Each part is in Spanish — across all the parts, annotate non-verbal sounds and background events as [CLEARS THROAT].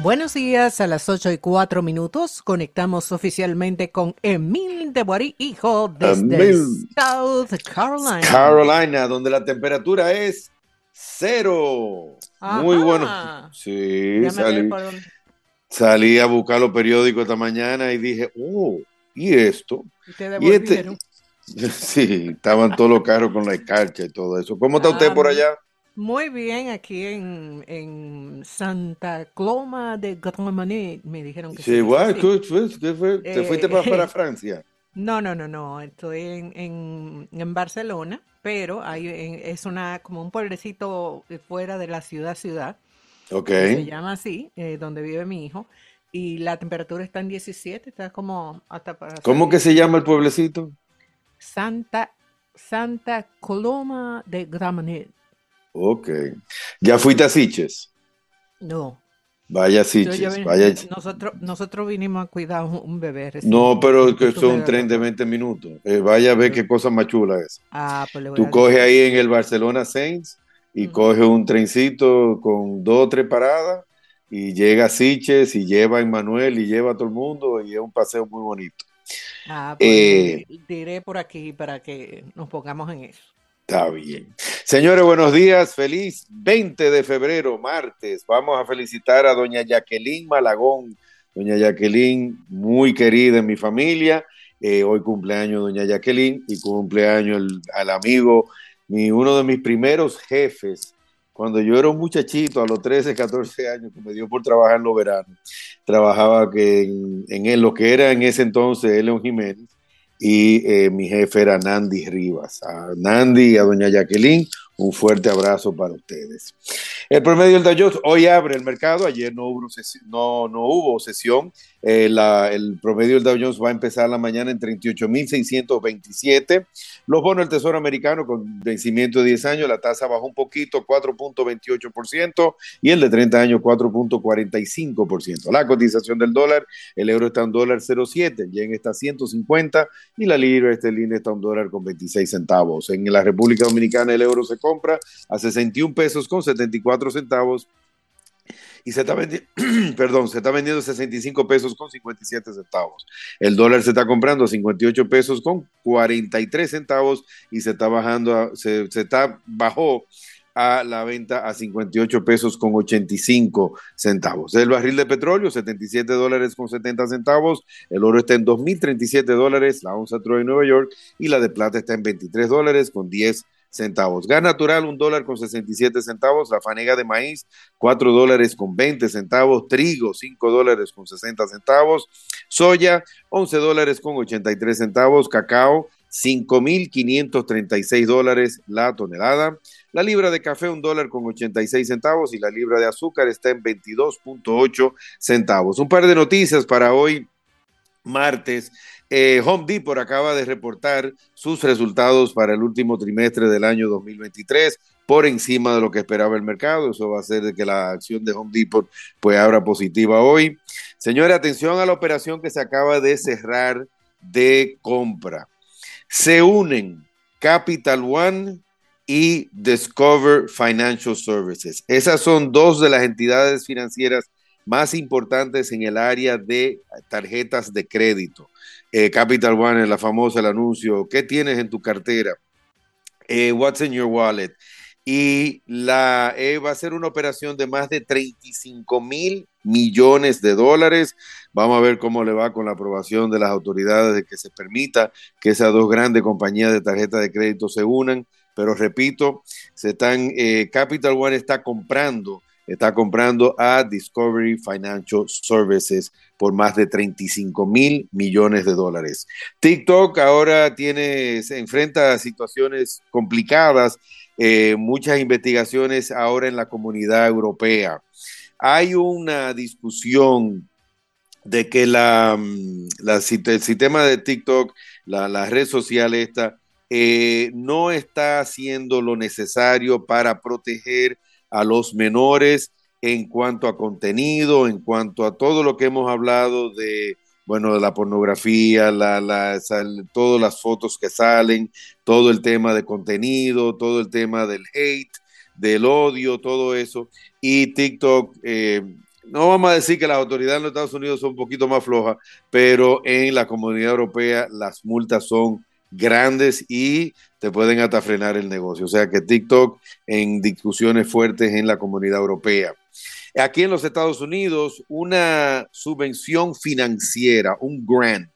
Buenos días, a las 8 y 4 minutos conectamos oficialmente con Emil de Boari, hijo desde South Carolina. Carolina, donde la temperatura es cero. Muy bueno. Sí, salí, salí, a buscar los periódicos esta mañana y dije, oh, ¿y esto? ¿Y, este? [LAUGHS] Sí, estaban todos los carros con la escarcha y todo eso. ¿Cómo está usted por allá? Muy bien, aquí en, en Santa Cloma de Gramanet me dijeron que sí. Guay, ¿qué fue? ¿Te fuiste eh, para, [LAUGHS] Francia? No, no, no, no, estoy en, en, en Barcelona, pero hay, es una como un pueblecito fuera de la ciudad ciudad. Ok. Se llama así, eh, donde vive mi hijo, y la temperatura está en 17, está como hasta para... ¿Cómo que se llama el pueblecito? Santa, Santa Coloma de Gramanet. Ok. ¿Ya fuiste a Siches? No. Vaya Siches, vaya. Nosotros, nosotros vinimos a cuidar un, bebé. No, pero que son un tren de 20 minutos. Eh, vaya a ver qué cosa más chula es. Ah, pues le voy Tú coges ahí en el Barcelona Saints y coges un trencito con dos o tres paradas y llega a Siches y lleva a Emmanuel y lleva a todo el mundo y es un paseo muy bonito. Ah, pues eh, diré por aquí para que nos pongamos en eso. Está bien. Señores, buenos días. Feliz 20 de febrero, martes. Vamos a felicitar a doña Jacqueline Malagón. Doña Jacqueline, muy querida en mi familia. Eh, hoy cumpleaños doña Jacqueline y cumpleaños al amigo, mi, uno de mis primeros jefes. Cuando yo era un muchachito, a los 13, 14 años, que me dio por trabajar en los veranos, trabajaba en, en lo que era en ese entonces León Jiménez, y eh, mi jefe era Nandi Rivas. A Nandi y a doña Jacqueline, un fuerte abrazo para ustedes. El promedio del Dow hoy abre el mercado, ayer no hubo sesión, no, no hubo sesión. Eh, el promedio del Dow Jones va a empezar la mañana en 38.627. Los bonos del Tesoro americano con vencimiento de 10 años, la tasa bajó un poquito, 4.28%, y el de 30 años, 4.45%. La cotización del dólar, el euro está en dólar 0.7, el yen está a 150 y la libra esterlina está un dólar con 26 centavos. En la República Dominicana el euro se compra a 61 pesos con 74 centavos y se está vendiendo, [CLEARS THROAT] perdón, se está vendiendo 65 pesos con 57 centavos. El dólar se está comprando a 58 pesos con 43 centavos y se está bajando, se, se está bajó a la venta a 58 pesos con 85 centavos. El barril de petróleo, 77 dólares con 70 centavos. El oro está en 2.037 dólares, la onza Troy en Nueva York y la de plata está en 23 dólares con 10 centavos centavos. Gas natural, un dólar con 67 centavos. La fanega de maíz, 4 dólares con 20 centavos. Trigo, 5 dólares con 60 centavos. Soya, 11 dólares con 83 centavos. Cacao, 5.536 dólares la tonelada. La libra de café, un dólar con 86 centavos. Y la libra de azúcar está en 22.8 centavos. Un par de noticias para hoy, martes. Eh, Home Depot acaba de reportar sus resultados para el último trimestre del año 2023 por encima de lo que esperaba el mercado. Eso va a hacer que la acción de Home Depot pues abra positiva hoy. Señores, atención a la operación que se acaba de cerrar de compra. Se unen Capital One y Discover Financial Services. Esas son dos de las entidades financieras más importantes en el área de tarjetas de crédito. Eh, Capital One, la famosa, el anuncio, ¿qué tienes en tu cartera? Eh, what's in your wallet? Y la eh, va a ser una operación de más de 35 mil millones de dólares. Vamos a ver cómo le va con la aprobación de las autoridades de que se permita que esas dos grandes compañías de tarjeta de crédito se unan. Pero repito, se están, Capital One está comprando está comprando a Discovery Financial Services por más de 35 mil millones de dólares. TikTok ahora tiene, se enfrenta a situaciones complicadas, eh, muchas investigaciones ahora en la comunidad europea. Hay una discusión de que la, mm, el sistema de TikTok, la, red social eh, no está haciendo lo necesario para proteger a los menores en cuanto a contenido, en cuanto a todo lo que hemos hablado de, bueno, de la pornografía, la, la, todas las fotos que salen, todo el tema de contenido, todo el tema del hate, del odio, todo eso. Y TikTok, eh, no vamos a decir que las autoridades de los Estados Unidos son un poquito más flojas, pero en la comunidad europea las multas son grandes y te pueden hasta frenar el negocio. O sea que TikTok en discusiones fuertes en la comunidad europea. Aquí en los Estados Unidos, una subvención financiera, un grant,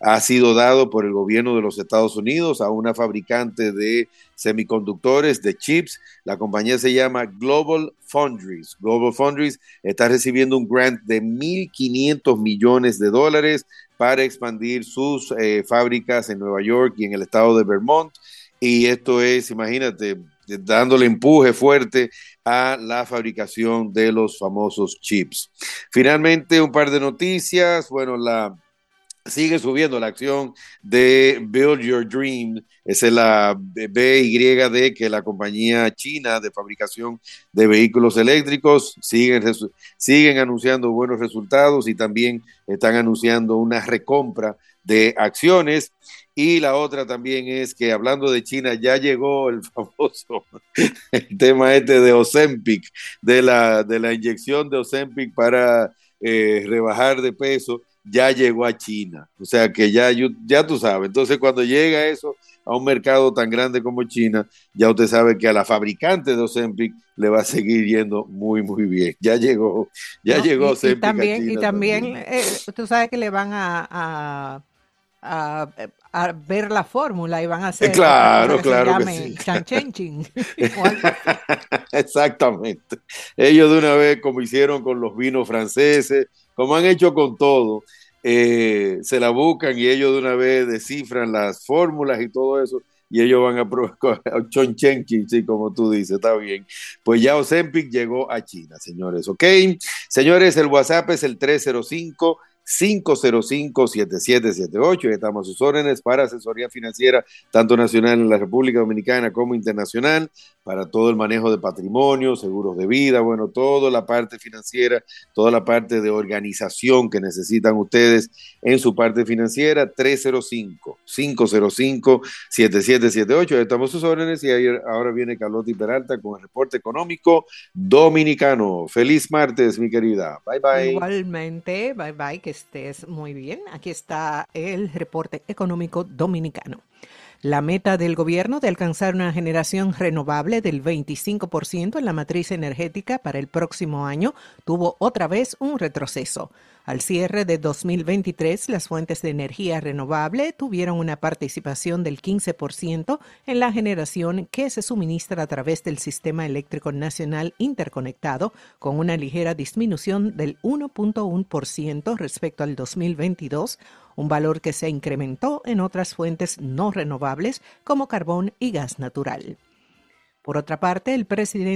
ha sido dado por el gobierno de los Estados Unidos a una fabricante de semiconductores, de chips. La compañía se llama Global Foundries. Global Foundries está recibiendo un grant de 1.500 millones de dólares para expandir sus eh, fábricas en Nueva York y en el estado de Vermont. Y esto es, imagínate, dándole empuje fuerte a la fabricación de los famosos chips. Finalmente, un par de noticias. Bueno, la sigue subiendo la acción de Build Your Dream, esa es la BYD, que es la compañía china de fabricación de vehículos eléctricos, siguen, siguen anunciando buenos resultados y también están anunciando una recompra de acciones. Y la otra también es que hablando de China, ya llegó el [LAUGHS] famoso el tema este de Ozempic, de la, de la inyección de Ozempic para eh, rebajar de peso ya llegó a China. O sea que ya, ya tú sabes. Entonces, cuando llega eso a un mercado tan grande como China, ya usted sabe que a la fabricante de Ozempic le va a seguir yendo muy, muy bien. Ya llegó, ya llegó Ozempic. Y también, y también, eh, tú sabes que le van a, a, ver la fórmula y van a hacer. claro, claro. Que sí. [LAUGHS] Exactamente. Ellos de una vez, como hicieron con los vinos franceses, como han hecho con todo, eh, se la buscan y ellos de una vez descifran las fórmulas y todo eso, y ellos van a probar [LAUGHS] Chonchenki, sí, como tú dices, está bien. Pues ya Ozempic llegó a China, señores, ¿ok? Señores, el WhatsApp es el 305 505-7778. Estamos a sus órdenes para asesoría financiera, tanto nacional en la República Dominicana como internacional, para todo el manejo de patrimonio, seguros de vida, bueno, toda la parte financiera, toda la parte de organización que necesitan ustedes en su parte financiera, 305-505-7778. Estamos a sus órdenes y ahora viene Carlotti Peralta con el reporte económico dominicano. Feliz martes, mi querida. Bye bye. Igualmente, bye bye estés muy bien. Aquí está el reporte económico dominicano. La meta del gobierno de alcanzar una generación renovable del 25% en la matriz energética para el próximo año tuvo otra vez un retroceso. Al cierre de 2023, las fuentes de energía renovable tuvieron una participación del 15% en la generación que se suministra a través del Sistema Eléctrico Nacional Interconectado, con una ligera disminución del 1.1% respecto al 2022, un valor que se incrementó en otras fuentes no renovables como carbón y gas natural. Por otra parte, el presidente